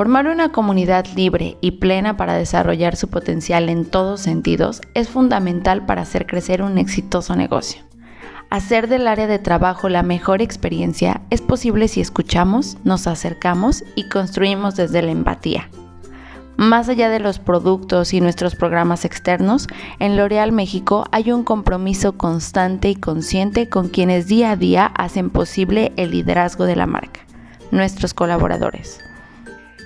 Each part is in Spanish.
Formar una comunidad libre y plena para desarrollar su potencial en todos sentidos es fundamental para hacer crecer un exitoso negocio. Hacer del área de trabajo la mejor experiencia es posible si escuchamos, nos acercamos y construimos desde la empatía. Más allá de los productos y nuestros programas externos, en L'Oreal México hay un compromiso constante y consciente con quienes día a día hacen posible el liderazgo de la marca, nuestros colaboradores.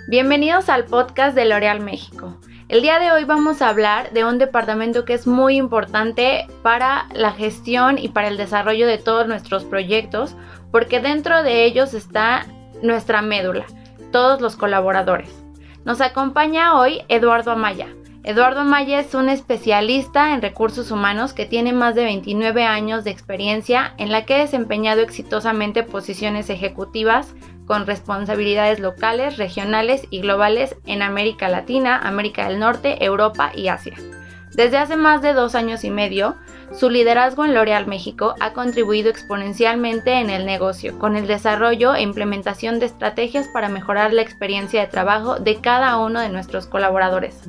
Bienvenidos al podcast de L'Oreal México. El día de hoy vamos a hablar de un departamento que es muy importante para la gestión y para el desarrollo de todos nuestros proyectos, porque dentro de ellos está nuestra médula, todos los colaboradores. Nos acompaña hoy Eduardo Amaya. Eduardo Amaya es un especialista en recursos humanos que tiene más de 29 años de experiencia en la que ha desempeñado exitosamente posiciones ejecutivas con responsabilidades locales, regionales y globales en América Latina, América del Norte, Europa y Asia. Desde hace más de dos años y medio, su liderazgo en L'Oreal México ha contribuido exponencialmente en el negocio, con el desarrollo e implementación de estrategias para mejorar la experiencia de trabajo de cada uno de nuestros colaboradores.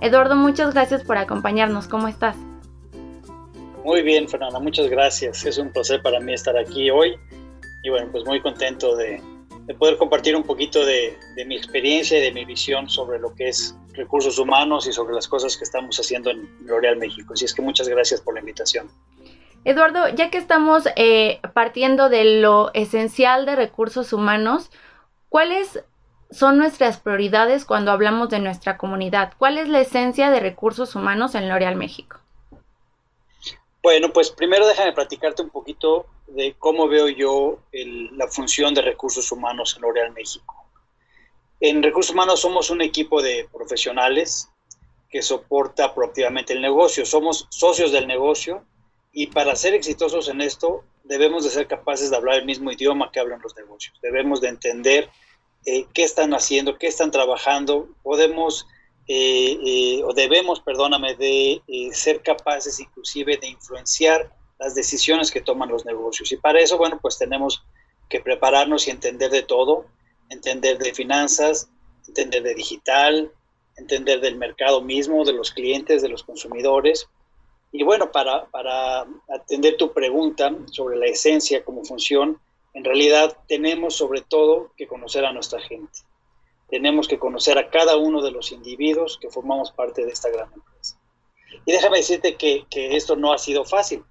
Eduardo, muchas gracias por acompañarnos. ¿Cómo estás? Muy bien, Fernanda, muchas gracias. Es un placer para mí estar aquí hoy y bueno, pues muy contento de, de poder compartir un poquito de, mi experiencia y de mi visión sobre lo que es recursos humanos y sobre las cosas que estamos haciendo en L'Oreal México. Así es que muchas gracias por la invitación. Eduardo, ya que estamos eh, partiendo de lo esencial de recursos humanos, ¿cuáles son nuestras prioridades cuando hablamos de nuestra comunidad? ¿Cuál es la esencia de recursos humanos en L'Oreal México? Bueno, pues primero déjame platicarte un poquito de cómo veo yo la función de recursos humanos en L'Oreal México. En recursos humanos somos un equipo de profesionales que soporta proactivamente el negocio. Somos socios del negocio y para ser exitosos en esto debemos de ser capaces de hablar el mismo idioma que hablan los negocios. Debemos de entender eh, qué están haciendo, qué están trabajando. Podemos eh, eh, o debemos, perdóname, de ser capaces inclusive de influenciar las decisiones que toman los negocios. Y para eso, bueno, pues tenemos que prepararnos y entender de todo, entender de finanzas, entender de digital, entender del mercado mismo, de los clientes, de los consumidores. Y bueno, para, para atender tu pregunta sobre la esencia como función, en realidad tenemos sobre todo que conocer a nuestra gente. Tenemos que conocer a cada uno de los individuos que formamos parte de esta gran empresa. Y déjame decirte que, que esto no ha sido fácil.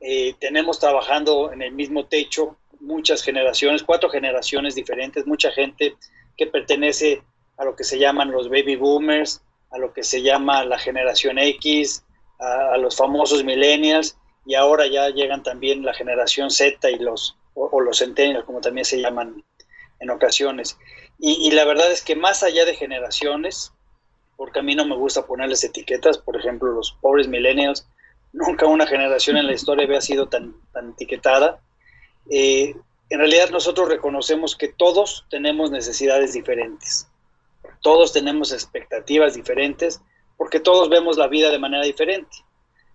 Eh, tenemos trabajando en el mismo techo muchas generaciones, cuatro generaciones diferentes, mucha gente que pertenece a lo que se llaman los baby boomers, a lo que se llama la generación X, a, los famosos millennials, y ahora ya llegan también la generación Z y los, o, los centennials, como también se llaman en ocasiones. Y, la verdad es que más allá de generaciones, porque a mí no me gusta ponerles etiquetas, por ejemplo, los pobres millennials, nunca una generación en la historia había sido tan, etiquetada. Eh, en realidad nosotros reconocemos que todos tenemos necesidades diferentes, todos tenemos expectativas diferentes, porque todos vemos la vida de manera diferente.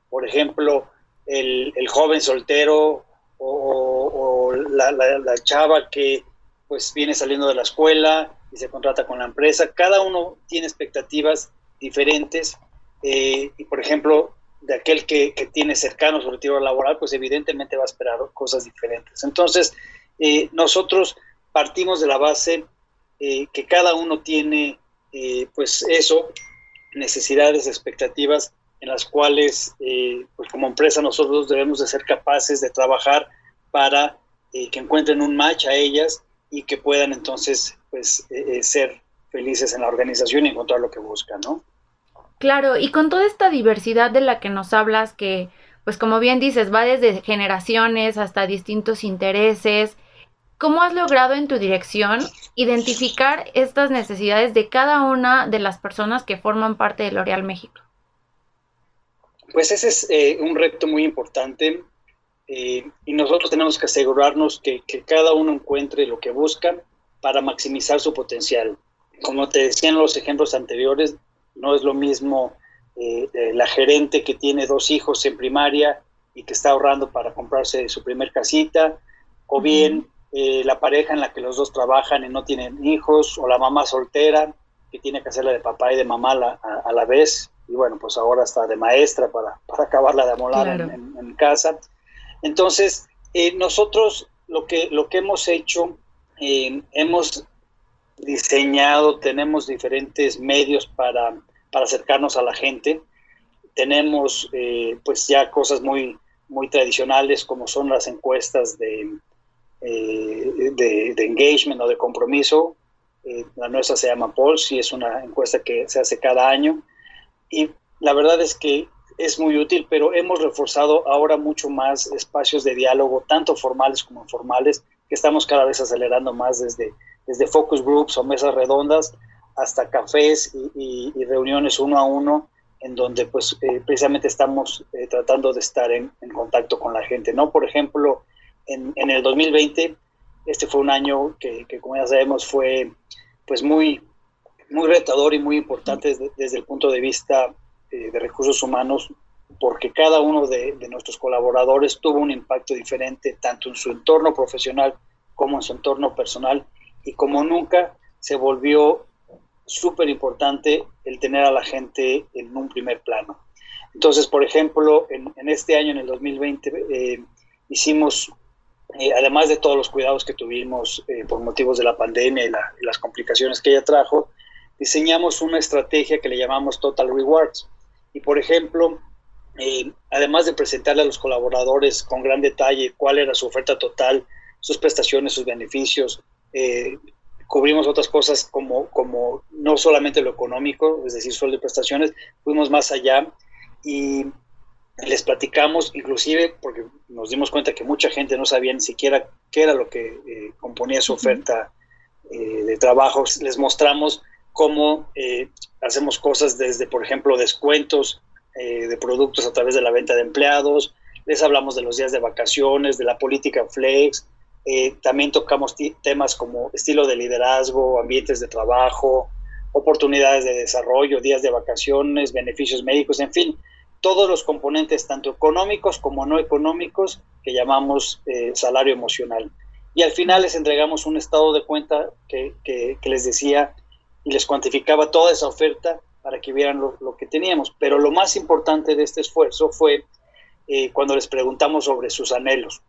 Por ejemplo, el, joven soltero o, la, chava que pues viene saliendo de la escuela y se contrata con la empresa, cada uno tiene expectativas diferentes eh, y por ejemplo de aquel que, tiene cercano su retiro laboral, pues evidentemente va a esperar cosas diferentes. Entonces, eh, nosotros partimos de la base eh, que cada uno tiene, eh, pues eso, necesidades, expectativas en las cuales, pues como empresa nosotros debemos de ser capaces de trabajar para que encuentren un match a ellas y que puedan entonces, pues, ser felices en la organización y encontrar lo que buscan, ¿no? Claro, y con toda esta diversidad de la que nos hablas, que pues como bien dices, va desde generaciones hasta distintos intereses, ¿cómo has logrado en tu dirección identificar estas necesidades de cada una de las personas que forman parte de L'Oreal México? Pues ese es eh, un reto muy importante eh, y nosotros tenemos que asegurarnos que, que, cada uno encuentre lo que busca para maximizar su potencial. Como te decía en los ejemplos anteriores, no es lo mismo eh, eh, la gerente que tiene dos hijos en primaria y que está ahorrando para comprarse su primer casita, o bien eh, la pareja en la que los dos trabajan y no tienen hijos, o la mamá soltera que tiene que hacerla de papá y de mamá a, la vez, y bueno, pues ahora está de maestra para, para acabarla de amolar en, casa. Entonces, eh, nosotros lo que, lo que hemos hecho, eh, hemos diseñado, tenemos diferentes medios para, para acercarnos a la gente. Tenemos pues ya cosas muy, muy tradicionales como son las encuestas de, eh, de, engagement o de compromiso. Eh, la nuestra se llama Pulse y es una encuesta que se hace cada año. Y la verdad es que es muy útil, pero hemos reforzado ahora mucho más espacios de diálogo, tanto formales como informales, que estamos cada vez acelerando más desde, desde focus groups o mesas redondas hasta cafés y, reuniones uno a uno, en donde pues eh, precisamente estamos tratando de estar en, en, contacto con la gente, ¿no? Por ejemplo, en, el 2020, este fue un año que, como ya sabemos, fue pues muy, muy retador y muy importante desde, el punto de vista eh, de recursos humanos, porque cada uno de, nuestros colaboradores tuvo un impacto diferente, tanto en su entorno profesional como en su entorno personal, y como nunca se volvió súper importante el tener a la gente en un primer plano. Entonces, por ejemplo, en, este año, en el 2020, eh, hicimos eh, además de todos los cuidados que tuvimos por motivos de la pandemia y, las complicaciones que ella trajo, diseñamos una estrategia que le llamamos Total Rewards. Y por ejemplo, eh, además de presentarle a los colaboradores con gran detalle cuál era su oferta total, sus prestaciones, sus beneficios, cubrimos otras cosas como, como no solamente lo económico, es decir, sueldo y prestaciones, fuimos más allá y les platicamos, inclusive porque nos dimos cuenta que mucha gente no sabía ni siquiera qué era lo que eh, componía su oferta eh, de trabajo. Les mostramos cómo eh, hacemos cosas desde, por ejemplo, descuentos de productos a través de la venta de empleados. Les hablamos de los días de vacaciones, de la política flex. también tocamos temas como estilo de liderazgo, ambientes de trabajo, oportunidades de desarrollo, días de vacaciones, beneficios médicos, en fin todos los componentes, tanto económicos como no económicos, que llamamos eh, salario emocional. Y al final les entregamos un estado de cuenta que, les decía y les cuantificaba toda esa oferta para que vieran lo, que teníamos. Pero lo más importante de este esfuerzo fue eh, cuando les preguntamos sobre sus anhelos,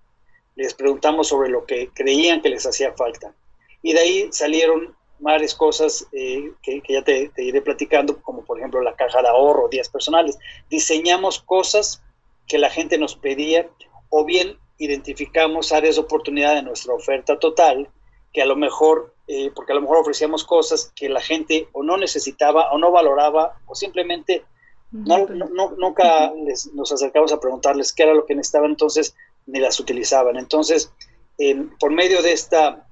les preguntamos sobre lo que creían que les hacía falta. Y de ahí salieron varias cosas eh, que, ya te, iré platicando, como por ejemplo la caja de ahorro, días personales. Diseñamos cosas que la gente nos pedía o bien identificamos áreas de oportunidad de nuestra oferta total que a lo mejor, eh, porque a lo mejor ofrecíamos cosas que la gente o no necesitaba o no valoraba o simplemente no, nunca nos acercamos a preguntarles qué era lo que necesitaban, entonces ni las utilizaban. Entonces, por medio de esta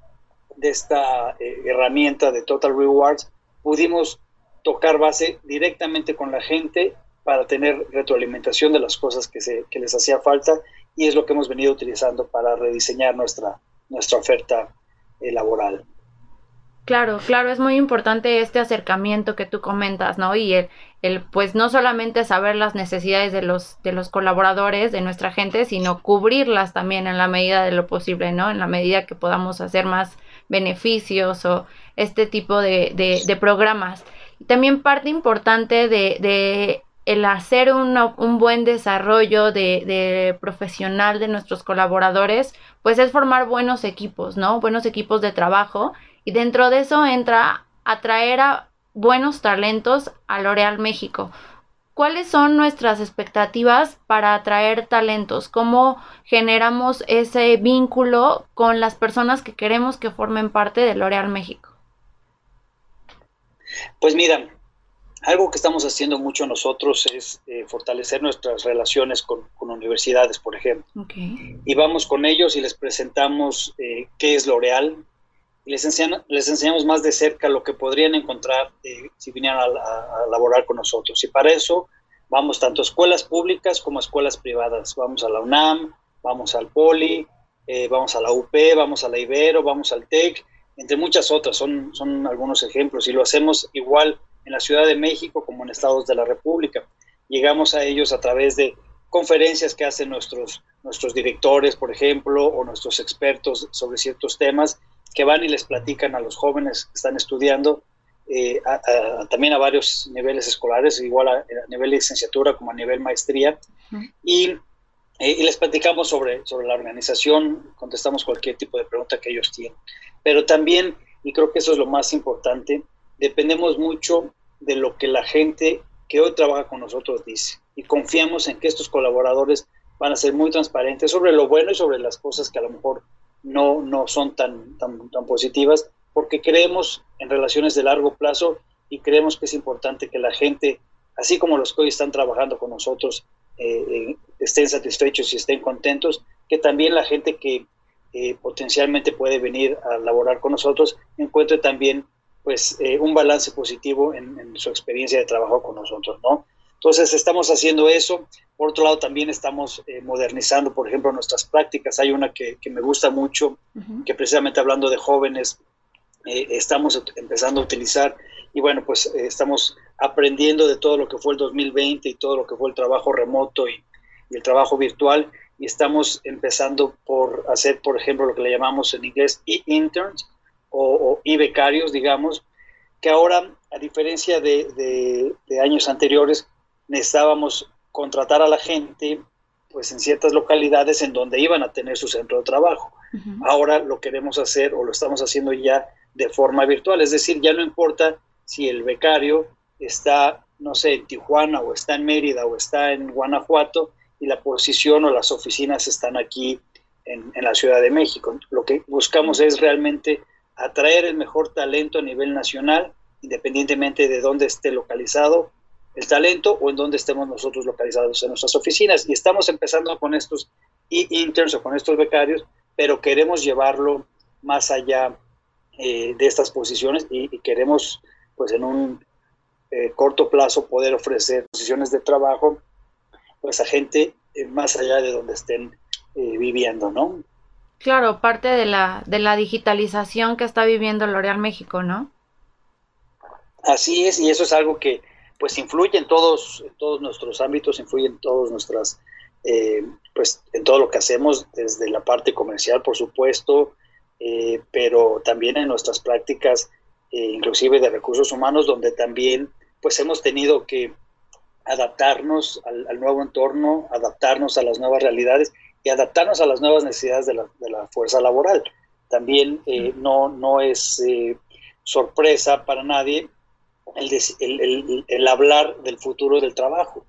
de esta eh, herramienta de Total Rewards, pudimos tocar base directamente con la gente para tener retroalimentación de las cosas que, se, que les hacía falta y es lo que hemos venido utilizando para rediseñar nuestra, nuestra oferta laboral. Claro, claro, es muy importante este acercamiento que tú comentas, ¿no? Y el, el, pues no solamente saber las necesidades de los, de los colaboradores, de nuestra gente, sino cubrirlas también en la medida de lo posible, ¿no? En la medida que podamos hacer más beneficios o este tipo de, de, programas. También parte importante de, de el hacer un buen desarrollo de, de, profesional de nuestros colaboradores, pues es formar buenos equipos, ¿no? Buenos equipos de trabajo. Y dentro de eso entra atraer a buenos talentos a L'Oreal México. ¿Cuáles son nuestras expectativas para atraer talentos? ¿Cómo generamos ese vínculo con las personas que queremos que formen parte de L'Oreal México? Pues mira, algo que estamos haciendo mucho nosotros es eh, fortalecer nuestras relaciones con, universidades, por ejemplo. Y vamos con ellos y les presentamos eh, qué es L'Oreal, les, les enseñamos más de cerca lo que podrían encontrar eh, si vinieran a, a, laborar con nosotros. Y para eso vamos tanto a escuelas públicas como a escuelas privadas. Vamos a la UNAM, vamos al POLI, eh, vamos a la UP, vamos a la Ibero, vamos al TEC, entre muchas otras. Son, son algunos ejemplos. Y lo hacemos igual en la Ciudad de México como en estados de la República. Llegamos a ellos a través de conferencias que hacen nuestros, nuestros directores, por ejemplo, o nuestros expertos sobre ciertos temas, que van y les platican a los jóvenes que están estudiando, eh, también a varios niveles escolares, igual a, nivel de licenciatura como a nivel maestría, y, eh, y, les platicamos sobre, sobre la organización, contestamos cualquier tipo de pregunta que ellos tienen. Pero también, y creo que eso es lo más importante, dependemos mucho de lo que la gente que hoy trabaja con nosotros dice, y confiamos en que estos colaboradores van a ser muy transparentes sobre lo bueno y sobre las cosas que a lo mejor no, no son tan, tan, tan positivas, porque creemos en relaciones de largo plazo y creemos que es importante que la gente, así como los que hoy están trabajando con nosotros, eh, eh, estén satisfechos y estén contentos, que también la gente que eh, potencialmente puede venir a laborar con nosotros encuentre también pues un balance positivo en, en, su experiencia de trabajo con nosotros, ¿no? Entonces estamos haciendo eso. Por otro lado, también estamos eh, modernizando, por ejemplo, nuestras prácticas. Hay una que, me gusta mucho, que precisamente hablando de jóvenes, eh, estamos empezando a utilizar. Y bueno, pues eh, estamos aprendiendo de todo lo que fue el 2020 y todo lo que fue el trabajo remoto y, el trabajo virtual. Y estamos empezando por hacer, por ejemplo, lo que le llamamos en inglés e-interns o, e-becarios, digamos, que ahora, a diferencia de años anteriores, necesitábamos contratar a la gente pues en ciertas localidades en donde iban a tener su centro de trabajo. Ahora lo queremos hacer o lo estamos haciendo ya de forma virtual, es decir, ya no importa si el becario está, no sé, en Tijuana o está en Mérida o está en Guanajuato y la posición o las oficinas están aquí en, en la Ciudad de México. Lo que buscamos es realmente atraer el mejor talento a nivel nacional, independientemente de dónde esté localizado, el talento o en donde estemos nosotros localizados en nuestras oficinas. Y estamos empezando con estos interns o con estos becarios, pero queremos llevarlo más allá eh, de estas posiciones y, queremos, pues en un eh, corto plazo, poder ofrecer posiciones de trabajo pues a gente eh, más allá de donde estén viviendo, ¿no? Claro, parte de la, de la digitalización que está viviendo L'Oreal México, ¿no? Así es, y eso es algo que, pues influye en todos, todos nuestros ámbitos, influye en todos nuestras, eh, pues en todo lo que hacemos, desde la parte comercial, por supuesto, eh, pero también en nuestras prácticas, eh, inclusive de recursos humanos, donde también pues hemos tenido que adaptarnos al, nuevo entorno, adaptarnos a las nuevas realidades y adaptarnos a las nuevas necesidades de la, de la fuerza laboral. También no, no es sorpresa para nadie el, hablar del futuro del trabajo.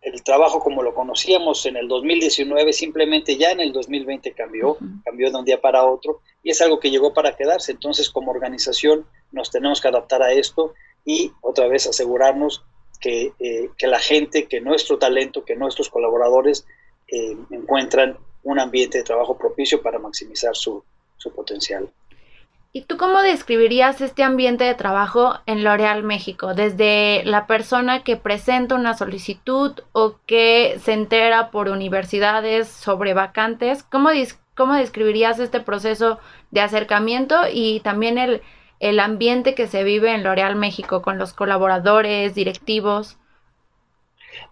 El trabajo como lo conocíamos en el 2019 simplemente ya en el 2020 cambió, cambió de un día para otro y es algo que llegó para quedarse. Entonces como organización nos tenemos que adaptar a esto y otra vez asegurarnos que, eh, la gente, que nuestro talento, que nuestros colaboradores eh, encuentran un ambiente de trabajo propicio para maximizar su potencial. ¿Y tú cómo describirías este ambiente de trabajo en L'Oreal México? Desde la persona que presenta una solicitud o que se entera por universidades sobre vacantes, ¿cómo, cómo describirías este proceso de acercamiento y también el, el ambiente que se vive en L'Oreal México con los colaboradores, directivos?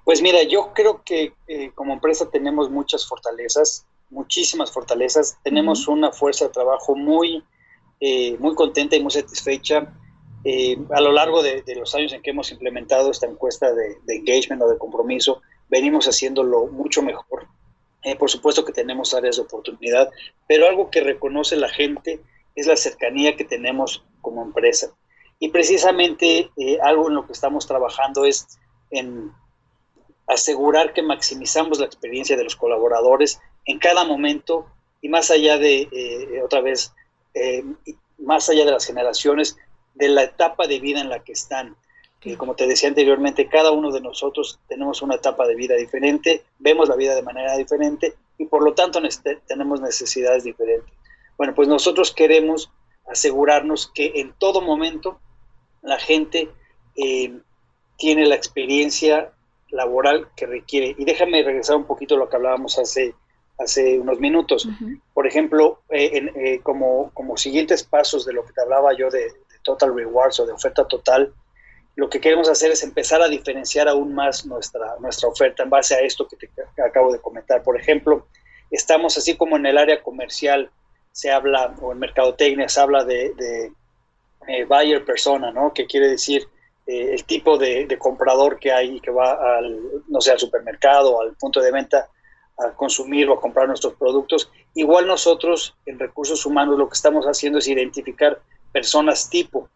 Pues mira, yo creo que eh, como empresa tenemos muchas fortalezas, muchísimas fortalezas. Tenemos una fuerza de trabajo muy eh, muy contenta y muy satisfecha. Eh, a lo largo de, los años en que hemos implementado esta encuesta de, engagement o de compromiso, venimos haciéndolo mucho mejor. Eh, por supuesto que tenemos áreas de oportunidad, pero algo que reconoce la gente es la cercanía que tenemos como empresa. Y precisamente algo en lo que estamos trabajando es en asegurar que maximizamos la experiencia de los colaboradores en cada momento y más allá de, otra vez, eh, más allá de las generaciones, de la etapa de vida en la que están. Que, como te decía anteriormente, cada uno de nosotros tenemos una etapa de vida diferente, vemos la vida de manera diferente y por lo tanto tenemos necesidades diferentes. Bueno, pues nosotros queremos asegurarnos que en todo momento la gente eh, tiene la experiencia laboral que requiere. Y déjame regresar un poquito a lo que hablábamos hace hace unos minutos. Por ejemplo, eh, eh, como, como siguientes pasos de lo que te hablaba yo de, Total Rewards o de oferta total, lo que queremos hacer es empezar a diferenciar aún más nuestra, nuestra oferta en base a esto que te acabo de comentar. Por ejemplo, estamos así como en el área comercial se habla, o en mercadotecnia se habla de, de eh, buyer persona, ¿no? Que quiere decir eh, el tipo de, comprador que hay que va al, no sé, al supermercado, al punto de venta a consumir o a comprar nuestros productos. Igual nosotros en recursos humanos lo que estamos haciendo es identificar personas tipo,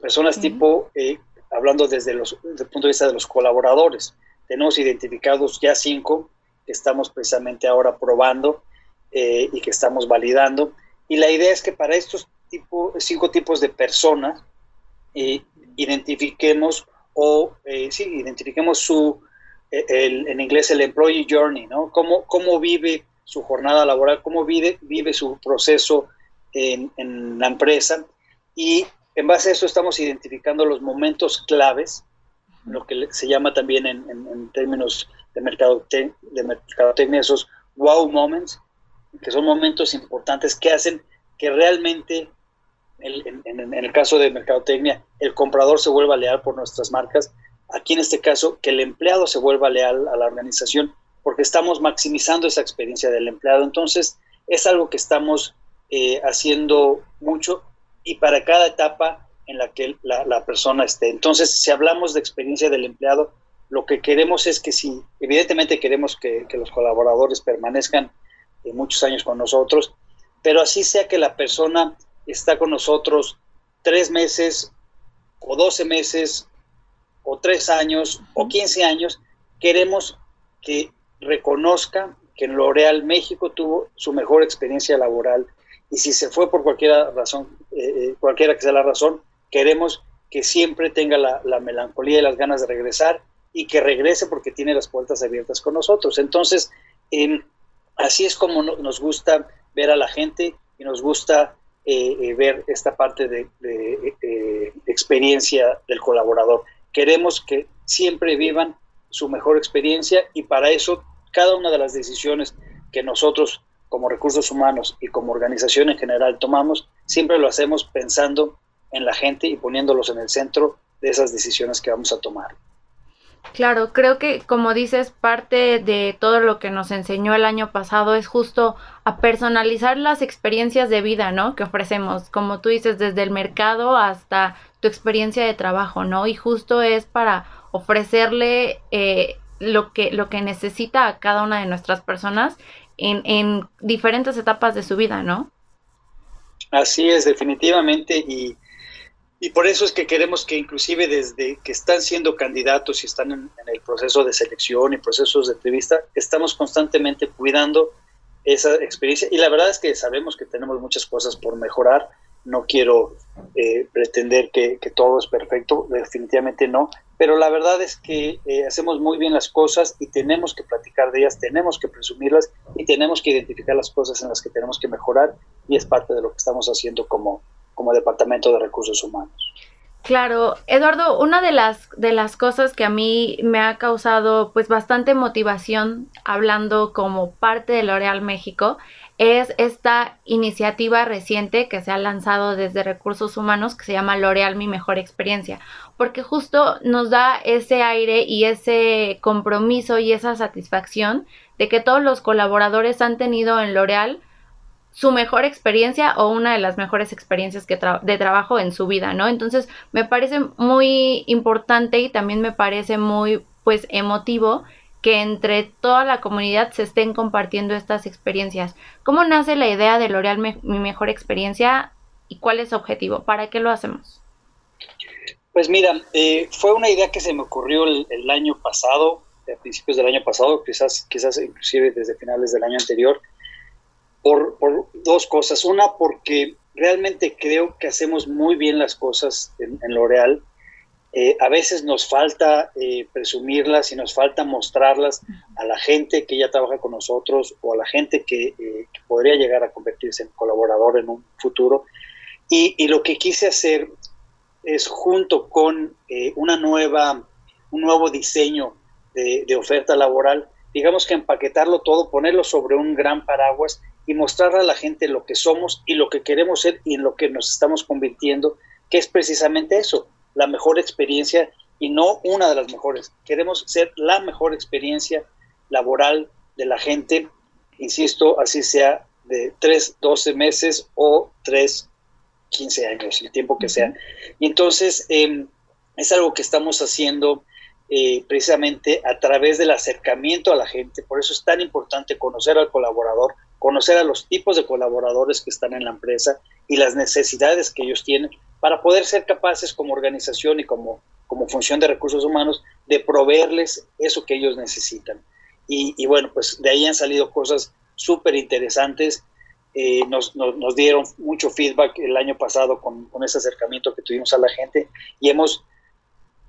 personas tipo eh, hablando desde, los, desde el punto de vista de los colaboradores. Tenemos identificados ya cinco que estamos precisamente ahora probando eh, y que estamos validando. Y la idea es que para estos tipo, cinco tipos de personas eh, identifiquemos o eh, sí, identifiquemos su, el, en inglés el employee journey, ¿no? Cómo, cómo vive su jornada laboral, cómo vive, vive su proceso en, en la empresa y en base a eso estamos identificando los momentos claves, lo que se llama también en, términos de, de mercadotecnia esos wow moments, que son momentos importantes que hacen que realmente, en, el caso de mercadotecnia, el comprador se vuelva leal por nuestras marcas. Aquí en este caso, que el empleado se vuelva leal a la organización, porque estamos maximizando esa experiencia del empleado. Entonces, es algo que estamos eh, haciendo mucho y para cada etapa en la que la, persona esté. Entonces, si hablamos de experiencia del empleado, lo que queremos es que si, evidentemente queremos que, los colaboradores permanezcan eh, muchos años con nosotros, pero así sea que la persona está con nosotros tres meses o doce meses o tres años o quince años, queremos que reconozca que en L'Oreal México tuvo su mejor experiencia laboral y si se fue por cualquier razón, eh, eh, cualquiera que sea la razón, queremos que siempre tenga la, melancolía y las ganas de regresar y que regrese porque tiene las puertas abiertas con nosotros. Entonces, así es como nos gusta ver a la gente y nos gusta eh, ver esta parte de, de experiencia del colaborador. Queremos que siempre vivan su mejor experiencia y para eso cada una de las decisiones que nosotros como recursos humanos y como organización en general tomamos, siempre lo hacemos pensando en la gente y poniéndolos en el centro de esas decisiones que vamos a tomar. Claro, creo que como dices, parte de todo lo que nos enseñó el año pasado es justo a personalizar las experiencias de vida, ¿no? Que ofrecemos, como tú dices, desde el mercado hasta tu experiencia de trabajo, ¿no? Y justo es para ofrecerle eh, lo, que, lo que necesita a cada una de nuestras personas en, diferentes etapas de su vida, ¿no? Así es, definitivamente, y, por eso es que queremos que inclusive desde que están siendo candidatos y están en, el proceso de selección y procesos de entrevista, estamos constantemente cuidando esa experiencia. Y la verdad es que sabemos que tenemos muchas cosas por mejorar, no quiero eh, pretender que, todo es perfecto, definitivamente no, pero la verdad es que eh, hacemos muy bien las cosas y tenemos que platicar de ellas, tenemos que presumirlas y tenemos que identificar las cosas en las que tenemos que mejorar y es parte de lo que estamos haciendo como, como Departamento de Recursos Humanos. Claro, Eduardo, una de las de las cosas que a mí me ha causado pues bastante motivación hablando como parte de L'Oreal México es esta iniciativa reciente que se ha lanzado desde Recursos Humanos que se llama L'Oreal Mi Mejor Experiencia, porque justo nos da ese aire y ese compromiso y esa satisfacción de que todos los colaboradores han tenido en L'Oreal su mejor experiencia o una de las mejores experiencias que de trabajo en su vida, ¿no? Entonces me parece muy importante y también me parece muy pues emotivo que entre toda la comunidad se estén compartiendo estas experiencias. ¿Cómo nace la idea de L'Oreal Mi Mejor Experiencia y cuál es su objetivo? ¿Para qué lo hacemos? Pues mira, eh, fue una idea que se me ocurrió el, el, año pasado, a principios del año pasado, quizás, quizás inclusive desde finales del año anterior, por, dos cosas. Una, porque realmente creo que hacemos muy bien las cosas en, en L'Oreal. Eh, a veces nos falta eh, presumirlas y nos falta mostrarlas a la gente que ya trabaja con nosotros o a la gente que, eh, podría llegar a convertirse en colaborador en un futuro. Y, lo que quise hacer es junto con una nueva, un nuevo diseño de oferta laboral, digamos que empaquetarlo todo, ponerlo sobre un gran paraguas y mostrarle a la gente lo que somos y lo que queremos ser y en lo que nos estamos convirtiendo, que es precisamente eso, la mejor experiencia y no una de las mejores. Queremos ser la mejor experiencia laboral de la gente, insisto, así sea de 3, 12 meses o 3, 15 años, el tiempo que sea. Y entonces em, es algo que estamos haciendo eh, precisamente a través del acercamiento a la gente. Por eso es tan importante conocer al colaborador, conocer a los tipos de colaboradores que están en la empresa y las necesidades que ellos tienen para poder ser capaces como organización y como, como función de recursos humanos de proveerles eso que ellos necesitan. Y, bueno, pues de ahí han salido cosas súper interesantes. Eh, nos, nos, dieron mucho feedback el año pasado con, con ese acercamiento que tuvimos a la gente y hemos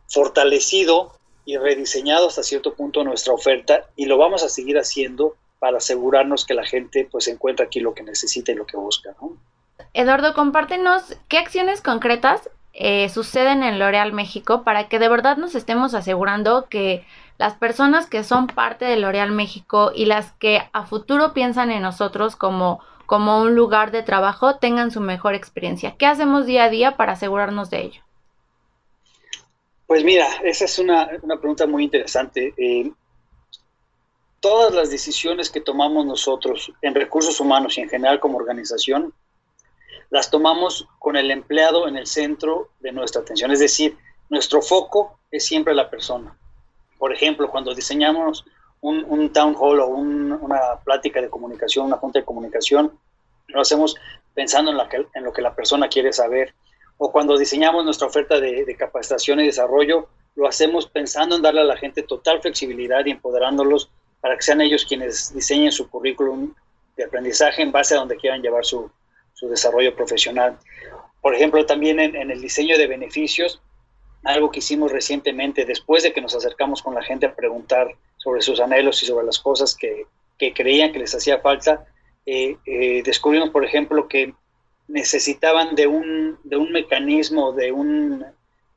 fortalecido y rediseñado hasta cierto punto nuestra oferta y lo vamos a seguir haciendo para asegurarnos que la gente pues encuentra aquí lo que necesita y lo que busca. Eduardo, compártenos qué acciones concretas eh, suceden en L'Oreal México para que de verdad nos estemos asegurando que las personas que son parte de L'Oreal México y las que a futuro piensan en nosotros como, como un lugar de trabajo tengan su mejor experiencia. ¿Qué hacemos día a día para asegurarnos de ello? Pues mira, esa es una, pregunta muy interesante. Eh, todas las decisiones que tomamos nosotros en recursos humanos y en general como organización, las tomamos con el empleado en el centro de nuestra atención. Es decir, nuestro foco es siempre la persona. Por ejemplo, cuando diseñamos un, town hall o una plática de comunicación, una junta de comunicación, lo hacemos pensando en, en lo que la persona quiere saber o cuando diseñamos nuestra oferta de, capacitación y desarrollo, lo hacemos pensando en darle a la gente total flexibilidad y empoderándolos para que sean ellos quienes diseñen su currículum de aprendizaje en base a donde quieran llevar su, desarrollo profesional. Por ejemplo, también en, el diseño de beneficios, algo que hicimos recientemente, después de que nos acercamos con la gente a preguntar sobre sus anhelos y sobre las cosas que, creían que les hacía falta, eh, eh, descubrimos, por ejemplo, que necesitaban de un, de un mecanismo, de un,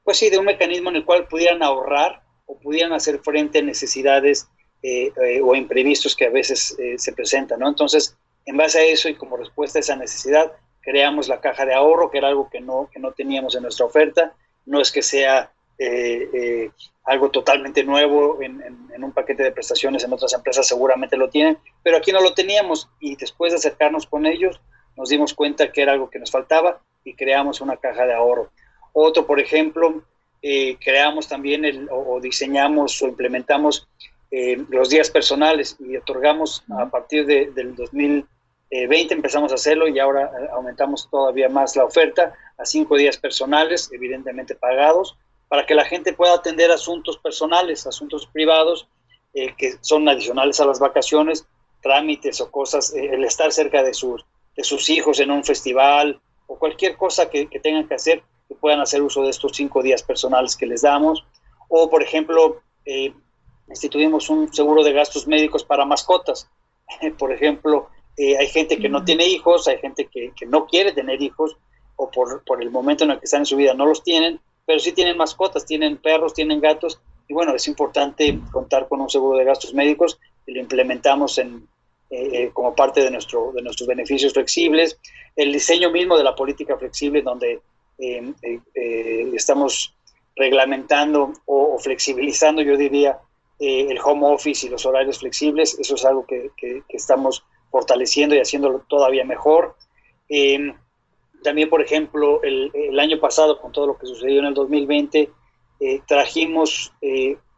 pues sí, de un mecanismo en el cual pudieran ahorrar o pudieran hacer frente a necesidades eh, eh, o imprevistos que a veces eh, se presentan, ¿no? Entonces, en base a eso y como respuesta a esa necesidad, creamos la caja de ahorro, que era algo que no, que no teníamos en nuestra oferta. No es que sea algo totalmente nuevo en, un paquete de prestaciones, en otras empresas seguramente lo tienen, pero aquí no lo teníamos y después de acercarnos con ellos, nos dimos cuenta que era algo que nos faltaba y creamos una caja de ahorro. Otro, por ejemplo, eh, creamos también el, o, diseñamos o implementamos eh, los días personales y otorgamos a partir del 2020 empezamos a hacerlo y ahora eh, aumentamos todavía más la oferta a cinco días personales, evidentemente pagados, para que la gente pueda atender asuntos personales, asuntos privados que son adicionales a las vacaciones, trámites o cosas, el estar cerca de sus de sus hijos en un festival o cualquier cosa que, tengan que hacer, que puedan hacer uso de estos cinco días personales que les damos. O, por ejemplo, eh, instituimos un seguro de gastos médicos para mascotas. por ejemplo, eh, hay gente que no tiene hijos, hay gente que, no quiere tener hijos, o por, por, el momento en el que están en su vida no los tienen, pero sí tienen mascotas, tienen perros, tienen gatos, y bueno, es importante contar con un seguro de gastos médicos y lo implementamos en, eh, eh, como parte de, nuestro, de nuestros beneficios flexibles, el diseño mismo de la política flexible donde eh, estamos reglamentando o, flexibilizando, yo diría, el home office y los horarios flexibles, eso es algo que, que, estamos fortaleciendo y haciéndolo todavía mejor. también, por ejemplo, el, año pasado, con todo lo que sucedió en el 2020, trajimos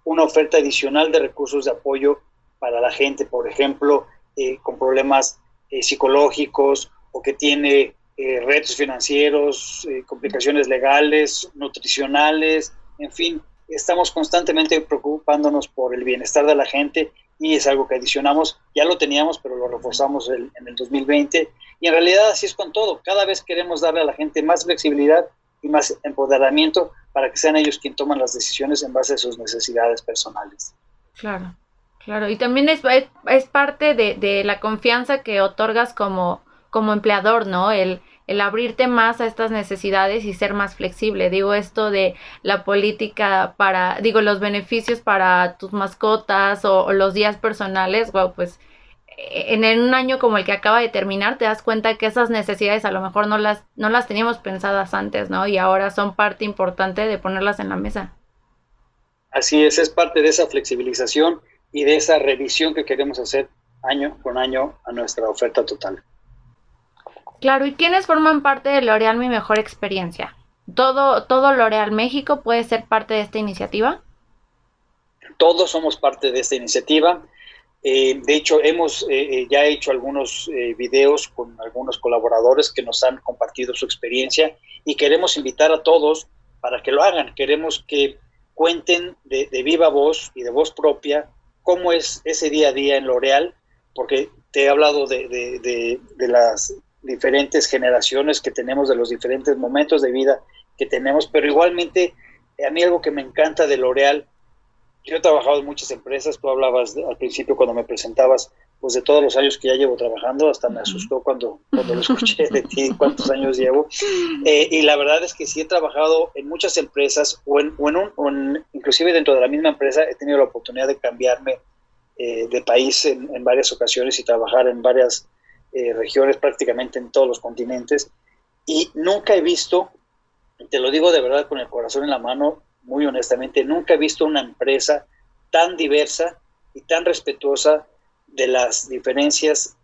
una oferta adicional de recursos de apoyo para la gente, por ejemplo, eh, con problemas eh, psicológicos o que tiene eh, retos financieros, complicaciones legales, nutricionales, en fin, estamos constantemente preocupándonos por el bienestar de la gente y es algo que adicionamos, ya lo teníamos, pero lo reforzamos en el 2020 y en realidad así es con todo, cada vez queremos darle a la gente más flexibilidad y más empoderamiento para que sean ellos quienes toman las decisiones en base a sus necesidades personales. Claro. Claro, y también es, es, parte de, de, la confianza que otorgas como, como empleador, ¿no? El, el abrirte más a estas necesidades y ser más flexible. Digo, esto de la política para, digo, los beneficios para tus mascotas o, los días personales, wow, pues en un año como el que acaba de terminar, te das cuenta que esas necesidades a lo mejor no las, no las teníamos pensadas antes, ¿no? Y ahora son parte importante de ponerlas en la mesa. Así es, es parte de esa flexibilización y de esa revisión que queremos hacer año con año a nuestra oferta total. Claro, ¿y quiénes forman parte de L'Oreal Mi Mejor Experiencia? ¿Todo, todo L'Oreal México puede ser parte de esta iniciativa? Todos somos parte de esta iniciativa. Eh, de hecho, hemos eh, eh, ya hecho algunos videos con algunos colaboradores que nos han compartido su experiencia y queremos invitar a todos para que lo hagan. Queremos que cuenten de, viva voz y de voz propia cómo es ese día a día en L'Oreal, porque te he hablado de, las diferentes generaciones que tenemos, de los diferentes momentos de vida que tenemos, pero igualmente a mí algo que me encanta de L'Oreal yo he trabajado en muchas empresas, tú hablabas al principio cuando me presentabas, pues de todos los años que ya llevo trabajando, hasta me asustó cuando, cuando lo escuché de ti, cuántos años llevo. Eh, y la verdad es que sí he trabajado en muchas empresas, o en, un, inclusive dentro de la misma empresa, he tenido la oportunidad de cambiarme eh, de país en, varias ocasiones y trabajar en varias eh, regiones, prácticamente en todos los continentes. Y nunca he visto, te lo digo de verdad con el corazón en la mano, muy honestamente, nunca he visto una empresa tan diversa y tan respetuosa de las diferencias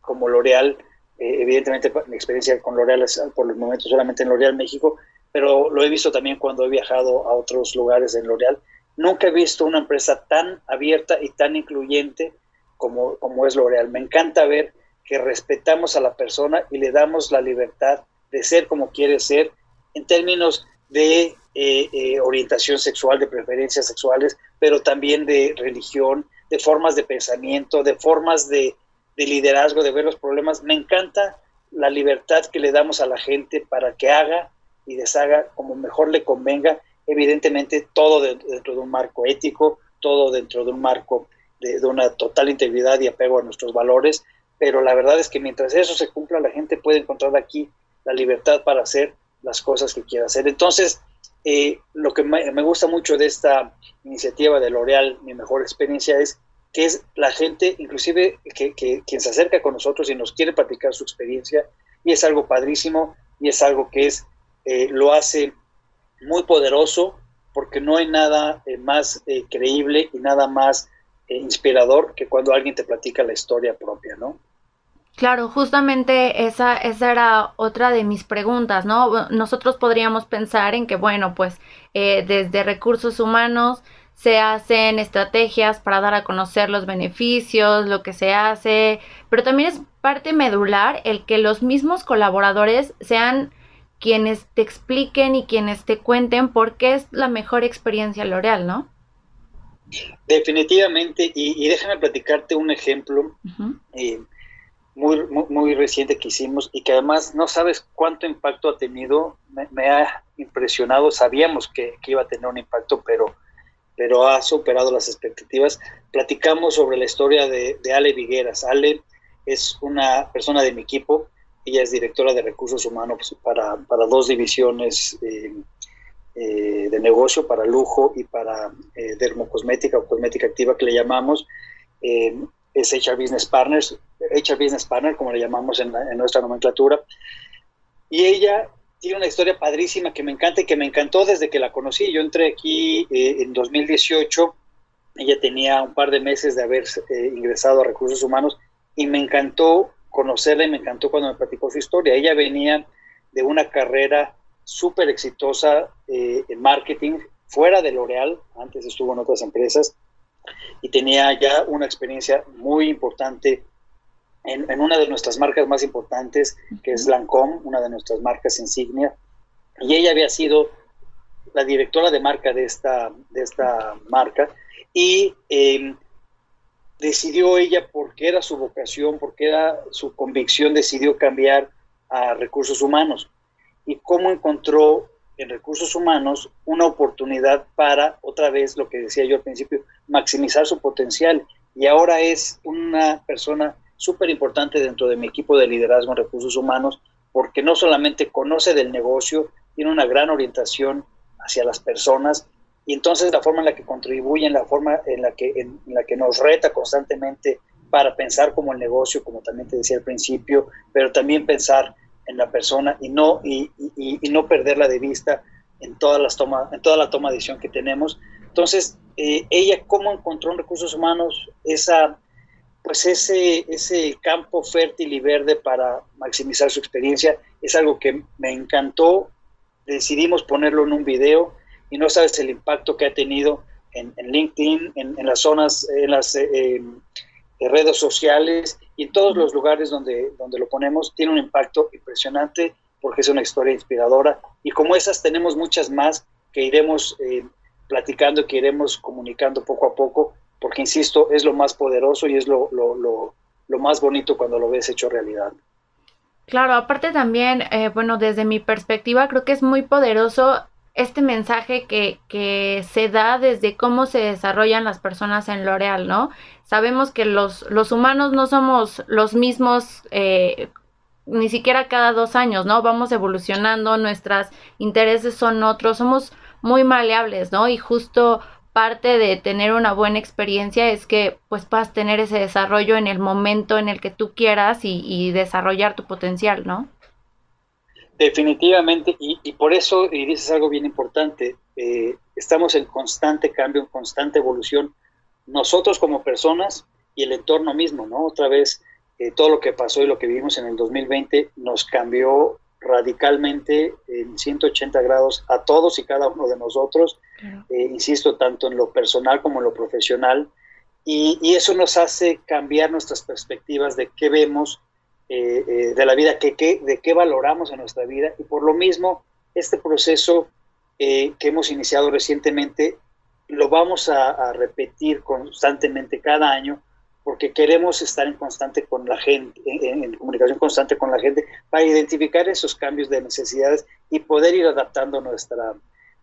como L'Oreal. Eh, evidentemente, mi experiencia con L'Oreal es por los momentos solamente en L'Oreal México, pero lo he visto también cuando he viajado a otros lugares en L'Oreal. Nunca he visto una empresa tan abierta y tan incluyente como, como es L'Oreal. Me encanta ver que respetamos a la persona y le damos la libertad de ser como quiere ser en términos de eh, eh, orientación sexual, de preferencias sexuales, pero también de religión, de formas de pensamiento, de formas de, liderazgo, de ver los problemas. Me encanta la libertad que le damos a la gente para que haga y deshaga como mejor le convenga, evidentemente todo dentro de un marco ético, todo dentro de un marco de, de, una total integridad y apego a nuestros valores, pero la verdad es que mientras eso se cumpla, la gente puede encontrar aquí la libertad para hacer las cosas que quiera hacer. Entonces, eh, lo que me, gusta mucho de esta iniciativa de L'Oreal, mi mejor experiencia es que es la gente, inclusive que, quien se acerca con nosotros y nos quiere platicar su experiencia, y es algo padrísimo, y es algo que es, eh, lo hace muy poderoso, porque no hay nada eh, más creíble y nada más inspirador que cuando alguien te platica la historia propia, ¿no? Claro, justamente esa, esa era otra de mis preguntas, ¿no? Nosotros podríamos pensar en que, bueno, pues eh, desde recursos humanos se hacen estrategias para dar a conocer los beneficios, lo que se hace, pero también es parte medular el que los mismos colaboradores sean quienes te expliquen y quienes te cuenten por qué es la mejor experiencia L'Oreal, ¿no? Definitivamente, y, déjame platicarte un ejemplo muy, muy, reciente que hicimos y que además no sabes cuánto impacto ha tenido, me, ha impresionado, sabíamos que, iba a tener un impacto, pero, pero ha superado las expectativas. Platicamos sobre la historia de, Ale Vigueras. Ale es una persona de mi equipo, ella es directora de recursos humanos para, para dos divisiones eh, eh, de negocio, para lujo y para eh, dermocosmética o cosmética activa que le llamamos es HR Business Partners, HR Business Partner, como le llamamos en, nuestra nomenclatura. Y ella tiene una historia padrísima que me encanta y que me encantó desde que la conocí. Yo entré aquí eh, en 2018, ella tenía un par de meses de haber eh, ingresado a recursos humanos y me encantó conocerla y me encantó cuando me platicó su historia. Ella venía de una carrera súper exitosa eh, en marketing fuera de L'Oreal, antes estuvo en otras empresas, y tenía ya una experiencia muy importante en, una de nuestras marcas más importantes, que es Lancome, una de nuestras marcas insignia, y ella había sido la directora de marca de esta, de esta marca, y em, decidió ella, porque era su vocación, porque era su convicción, decidió cambiar a recursos humanos. Y cómo encontró en recursos humanos una oportunidad para, otra vez lo que decía yo al principio, maximizar su potencial. Y ahora es una persona súper importante dentro de mi equipo de liderazgo en recursos humanos, porque no solamente conoce del negocio, tiene una gran orientación hacia las personas y entonces la forma en la que contribuye, en la forma en la que, en la que nos reta constantemente para pensar como el negocio, como también te decía al principio, pero también pensar en la persona y no, y, no perderla de vista en todas las tomas, en toda la toma de decisión que tenemos. Entonces, eh, ella cómo encontró en recursos humanos esa, pues ese, ese campo fértil y verde para maximizar su experiencia, es algo que me encantó. Decidimos ponerlo en un video y no sabes el impacto que ha tenido en, LinkedIn, en, las zonas, en las eh, redes sociales y en todos los lugares donde, donde lo ponemos, tiene un impacto impresionante porque es una historia inspiradora. Y como esas tenemos muchas más que iremos eh, platicando, que iremos comunicando poco a poco, porque insisto, es lo más poderoso y es lo, lo, lo, lo más bonito cuando lo ves hecho realidad. Claro, aparte también, eh, bueno, desde mi perspectiva, creo que es muy poderoso este mensaje que, que, se da desde cómo se desarrollan las personas en L'Oreal, ¿no? Sabemos que los, los humanos no somos los mismos eh, ni siquiera cada dos años, ¿no? Vamos evolucionando, nuestros intereses son otros, somos muy maleables, ¿no? Y justo parte de tener una buena experiencia es que pues puedas tener ese desarrollo en el momento en el que tú quieras y, y desarrollar tu potencial, ¿no? Definitivamente, y, por eso, y dices algo bien importante, eh, estamos en constante cambio, en constante evolución, nosotros como personas y el entorno mismo, ¿no? Otra vez, eh, todo lo que pasó y lo que vivimos en el 2020 nos cambió radicalmente en 180 grados a todos y cada uno de nosotros, eh, insisto, tanto en lo personal como en lo profesional, y, y, eso nos hace cambiar nuestras perspectivas de qué vemos, eh, eh, de la vida, que, de qué valoramos en nuestra vida. Y por lo mismo, este proceso eh, que hemos iniciado recientemente lo vamos a, repetir constantemente cada año porque queremos estar en constante con la gente, en, comunicación constante con la gente para identificar esos cambios de necesidades y poder ir adaptando nuestra,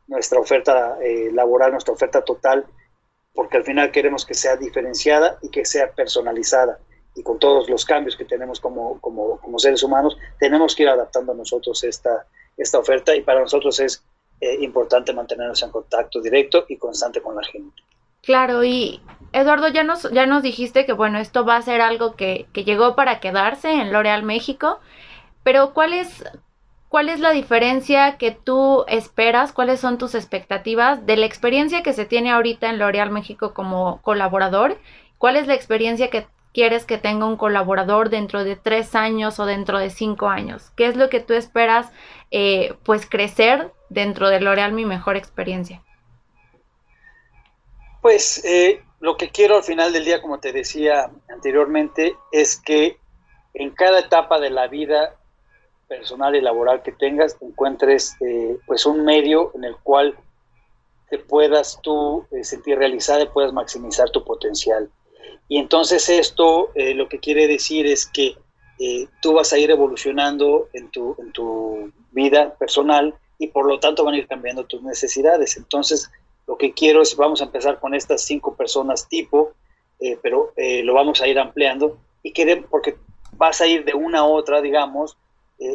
nuestra oferta laboral, nuestra oferta total, porque al final queremos que sea diferenciada y que sea personalizada y con todos los cambios que tenemos como, como, como seres humanos, tenemos que ir adaptando a nosotros esta, esta oferta y para nosotros es eh, importante mantenernos en contacto directo y constante con la gente. Claro, y Eduardo, ya nos, ya nos dijiste que bueno, esto va a ser algo que, que llegó para quedarse en L'Oreal México, pero ¿cuál es, ¿cuál es la diferencia que tú esperas? ¿Cuáles son tus expectativas de la experiencia que se tiene ahorita en L'Oreal México como colaborador? ¿Cuál es la experiencia que quieres que tenga un colaborador dentro de tres años o dentro de cinco años? ¿Qué es lo que tú esperas eh, pues crecer dentro de L'Oreal Mi Mejor Experiencia? Pues eh, lo que quiero al final del día, como te decía anteriormente, es que en cada etapa de la vida personal y laboral que tengas, encuentres eh, pues un medio en el cual te puedas tú sentir realizada y puedas maximizar tu potencial. Y entonces esto eh, lo que quiere decir es que eh, tú vas a ir evolucionando en tu, en tu vida personal y por lo tanto van a ir cambiando tus necesidades. Entonces lo que quiero es, vamos a empezar con estas cinco personas tipo, eh, pero lo vamos a ir ampliando y queremos, porque vas a ir de una a otra, digamos,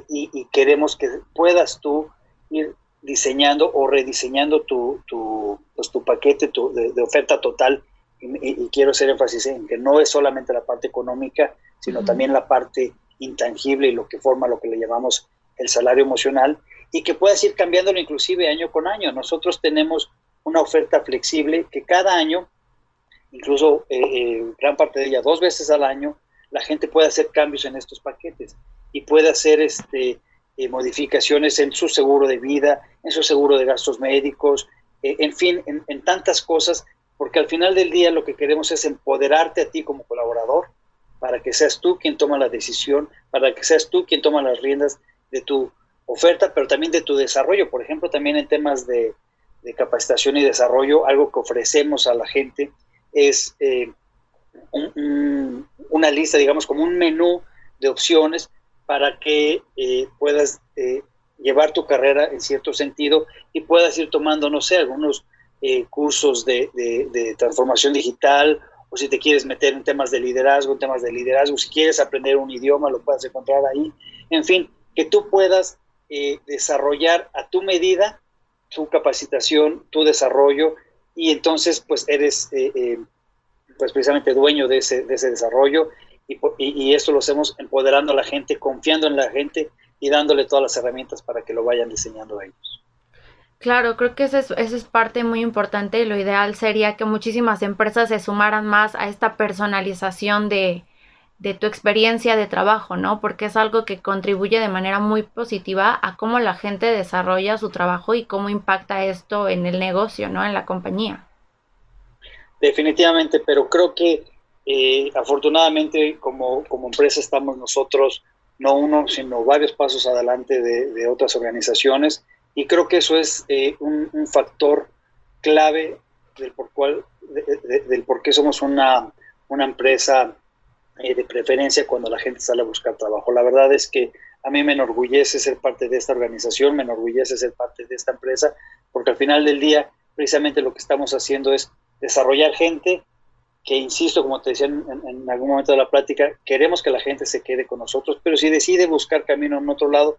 y, queremos que puedas tú ir diseñando o rediseñando tu, tu, pues, tu paquete de, oferta total y, quiero hacer énfasis en que no es solamente la parte económica, sino también la parte intangible y lo que forma lo que le llamamos el salario emocional y que puedas ir cambiándolo inclusive año con año. Nosotros tenemos una oferta flexible que cada año, incluso eh, eh, gran parte de ella dos veces al año, la gente puede hacer cambios en estos paquetes y puede hacer este, eh, modificaciones en su seguro de vida, en su seguro de gastos médicos, en fin, en, en tantas cosas porque al final del día lo que queremos es empoderarte a ti como colaborador para que seas tú quien toma la decisión, para que seas tú quien toma las riendas de tu oferta, pero también de tu desarrollo. Por ejemplo, también en temas de, capacitación y desarrollo, algo que ofrecemos a la gente es eh, una lista, digamos, como un menú de opciones para que eh, puedas eh, llevar tu carrera en cierto sentido y puedas ir tomando, no sé, algunos eh, cursos de, transformación digital o si te quieres meter en temas de liderazgo, en temas de liderazgo, si quieres aprender un idioma, lo puedes encontrar ahí. En fin, que tú puedas eh, desarrollar a tu medida tu capacitación, tu desarrollo y entonces pues eres, eh, pues precisamente dueño de ese, de ese desarrollo y, y, esto lo hacemos empoderando a la gente, confiando en la gente y dándole todas las herramientas para que lo vayan diseñando a ellos. Claro, creo que eso es, eso es parte muy importante. Lo ideal sería que muchísimas empresas se sumaran más a esta personalización de, de tu experiencia de trabajo, ¿no? Porque es algo que contribuye de manera muy positiva a cómo la gente desarrolla su trabajo y cómo impacta esto en el negocio, ¿no? En la compañía. Definitivamente, pero creo que eh, afortunadamente como, como empresa estamos nosotros, no uno, sino varios pasos adelante de, otras organizaciones y creo que eso es eh, un, factor clave del por, cual, del por qué somos una, una empresa eh, de preferencia cuando la gente sale a buscar trabajo. La verdad es que a mí me enorgullece ser parte de esta organización, me enorgullece ser parte de esta empresa, porque al final del día precisamente lo que estamos haciendo es desarrollar gente que, insisto, como te decía en, algún momento de la plática, queremos que la gente se quede con nosotros, pero si decide buscar camino en otro lado,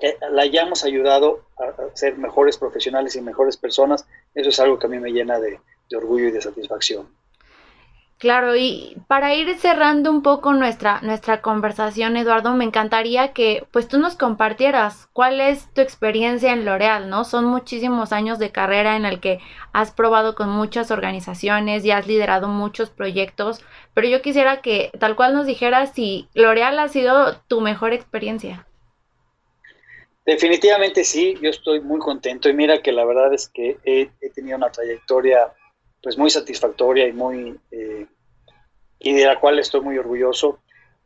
que la hayamos ayudado a, ser mejores profesionales y mejores personas, eso es algo que a mí me llena de orgullo y de satisfacción. Claro, y para ir cerrando un poco nuestra, nuestra conversación, Eduardo, me encantaría que pues tú nos compartieras cuál es tu experiencia en L'Oreal, ¿no? Son muchísimos años de carrera en el que has probado con muchas organizaciones y has liderado muchos proyectos, pero yo quisiera que tal cual nos dijeras si L'Oreal ha sido tu mejor experiencia. Definitivamente sí, yo estoy muy contento y mira que la verdad es que he, tenido una trayectoria pues muy satisfactoria y muy eh, y de la cual estoy muy orgulloso.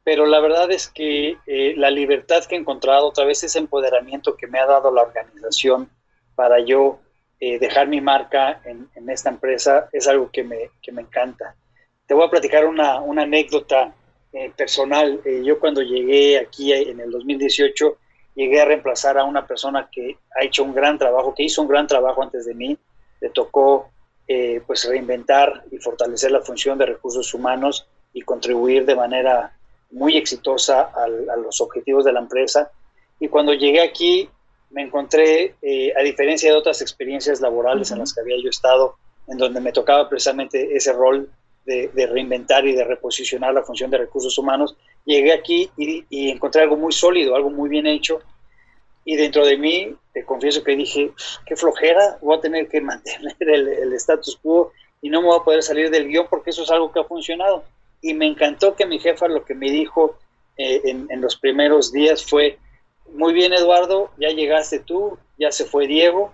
Pero la verdad es que eh, la libertad que he encontrado, otra vez ese empoderamiento que me ha dado la organización para yo eh, dejar mi marca en, esta empresa es algo que me, que me, encanta. Te voy a platicar una, una anécdota personal. yo cuando llegué aquí en el 2018, llegué a reemplazar a una persona que ha hecho un gran trabajo, que hizo un gran trabajo antes de mí. Le tocó eh, pues reinventar y fortalecer la función de recursos humanos y contribuir de manera muy exitosa a los objetivos de la empresa. Y cuando llegué aquí me encontré, eh, a diferencia de otras experiencias laborales en las que había yo estado, en donde me tocaba precisamente ese rol de, reinventar y de reposicionar la función de recursos humanos, llegué aquí y, encontré algo muy sólido, algo muy bien hecho, y dentro de mí, te confieso que dije, qué flojera, voy a tener que mantener el, status quo y no me voy a poder salir del guion porque eso es algo que ha funcionado. Y me encantó que mi jefa lo que me dijo eh, en, los primeros días fue, muy bien Eduardo, ya llegaste tú, ya se fue Diego,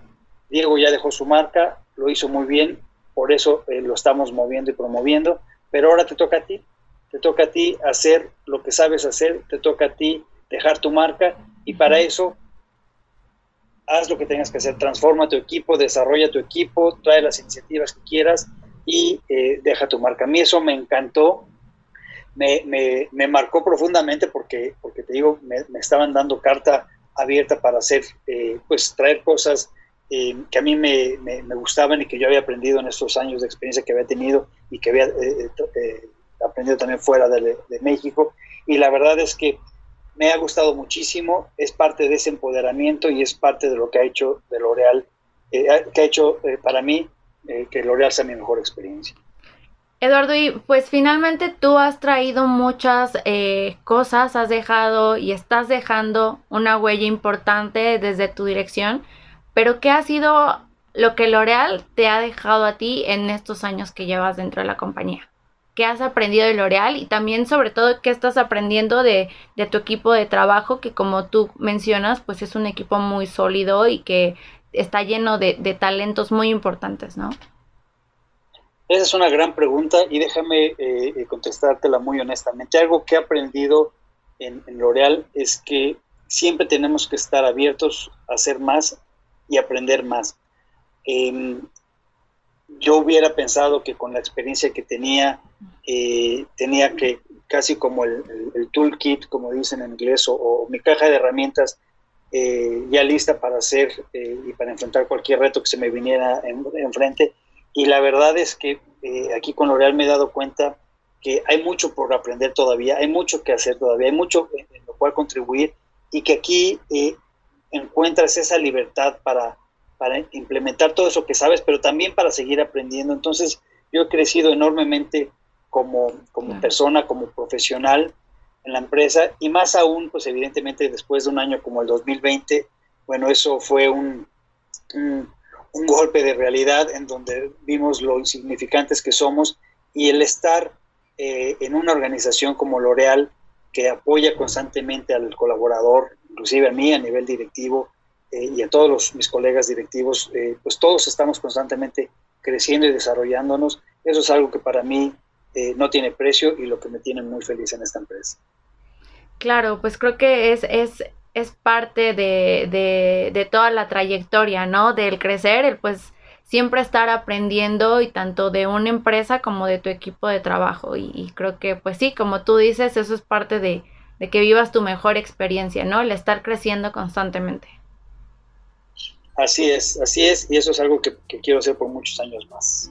Diego ya dejó su marca, lo hizo muy bien, por eso eh, lo estamos moviendo y promoviendo, pero ahora te toca a ti, te toca a ti hacer lo que sabes hacer, te toca a ti dejar tu marca y para eso haz lo que tengas que hacer, transforma tu equipo, desarrolla tu equipo, trae las iniciativas que quieras y eh, deja tu marca. A mí eso me encantó, me, me, marcó profundamente porque, porque te digo, me, estaban dando carta abierta para hacer, eh, pues traer cosas eh, que a mí me, gustaban y que yo había aprendido en estos años de experiencia que había tenido y que había aprendido también fuera de, de México. Y la verdad es que me ha gustado muchísimo, es parte de ese empoderamiento y es parte de lo que ha hecho de L'Oreal, eh, que ha hecho eh, para mí eh, que L'Oreal sea mi mejor experiencia. Eduardo, y pues finalmente tú has traído muchas cosas, has dejado y estás dejando una huella importante desde tu dirección, pero ¿qué ha sido lo que L'Oreal te ha dejado a ti en estos años que llevas dentro de la compañía? Qué has aprendido de L'Oreal y también sobre todo qué estás aprendiendo de, tu equipo de trabajo, que como tú mencionas, pues es un equipo muy sólido y que está lleno de, talentos muy importantes, ¿no? Esa es una gran pregunta y déjame eh, eh, contestártela muy honestamente. Algo que he aprendido en, en L'Oreal es que siempre tenemos que estar abiertos a hacer más y aprender más. Em, yo hubiera pensado que con la experiencia que tenía, eh, tenía que casi como el, toolkit, como dicen en inglés, o, mi caja de herramientas eh, ya lista para hacer eh, y para enfrentar cualquier reto que se me viniera enfrente. y la verdad es que aquí con L'Oreal me he dado cuenta que hay mucho por aprender todavía, hay mucho que hacer todavía, hay mucho en lo cual contribuir y que aquí encuentras esa libertad para para implementar todo eso que sabes, pero también para seguir aprendiendo. Entonces, yo he crecido enormemente como, como persona, como profesional en la empresa y más aún, pues evidentemente después de un año como el 2020, bueno, eso fue un, un, golpe de realidad en donde vimos lo insignificantes que somos y el estar eh, en una organización como L'Oreal que apoya constantemente al colaborador, inclusive a mí a nivel directivo eh, y a todos los, mis colegas directivos, eh, pues todos estamos constantemente creciendo y desarrollándonos. Eso es algo que para mí no tiene precio y lo que me tiene muy feliz en esta empresa. Claro, pues creo que es, es, es parte de, de, de, toda la trayectoria, ¿no? Del crecer, el pues siempre estar aprendiendo y tanto de una empresa como de tu equipo de trabajo. Y, creo que pues sí, como tú dices, eso es parte de, de, que vivas tu mejor experiencia, ¿no? El estar creciendo constantemente. Así es, así es, y eso es algo que, que quiero hacer por muchos años más.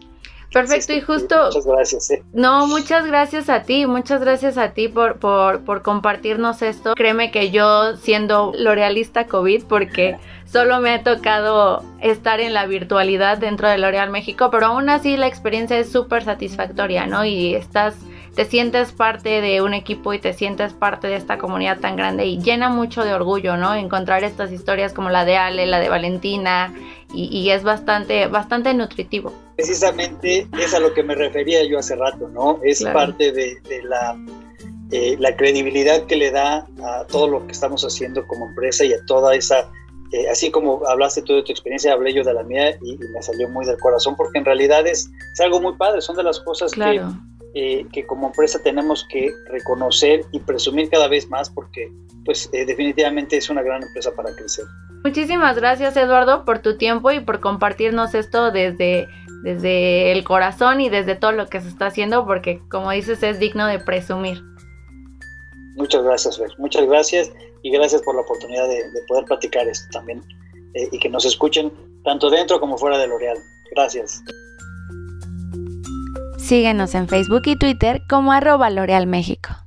Perfecto, y justo... Muchas gracias. Eh. No, muchas gracias a ti, muchas gracias a ti por, por, por compartirnos esto. Créeme que yo siendo L'Orealista COVID, porque solo me ha tocado estar en la virtualidad dentro de L'Oreal México, pero aún así la experiencia es súper satisfactoria, ¿no? Y estás te sientes parte de un equipo y te sientes parte de esta comunidad tan grande y llena mucho de orgullo, ¿no? Encontrar estas historias como la de Ale, la de Valentina y, es bastante, bastante nutritivo. Precisamente es a lo que me refería yo hace rato, ¿no? Es parte de, la, eh, la credibilidad que le da a todo lo que estamos haciendo como empresa y a toda esa eh, así como hablaste tú de tu experiencia, hablé yo de la mía y, me salió muy del corazón, porque en realidad es, es, algo muy padre, son de las cosas que, eh, que como empresa tenemos que reconocer y presumir cada vez más porque pues eh, definitivamente es una gran empresa para crecer. Muchísimas gracias Eduardo por tu tiempo y por compartirnos esto desde, desde el corazón y desde todo lo que se está haciendo porque como dices es digno de presumir. Muchas gracias, Fer. Muchas gracias y gracias por la oportunidad de, poder platicar esto también eh, y que nos escuchen tanto dentro como fuera de L'Oreal. Gracias. Síguenos en Facebook y Twitter como arroba L'Oreal México.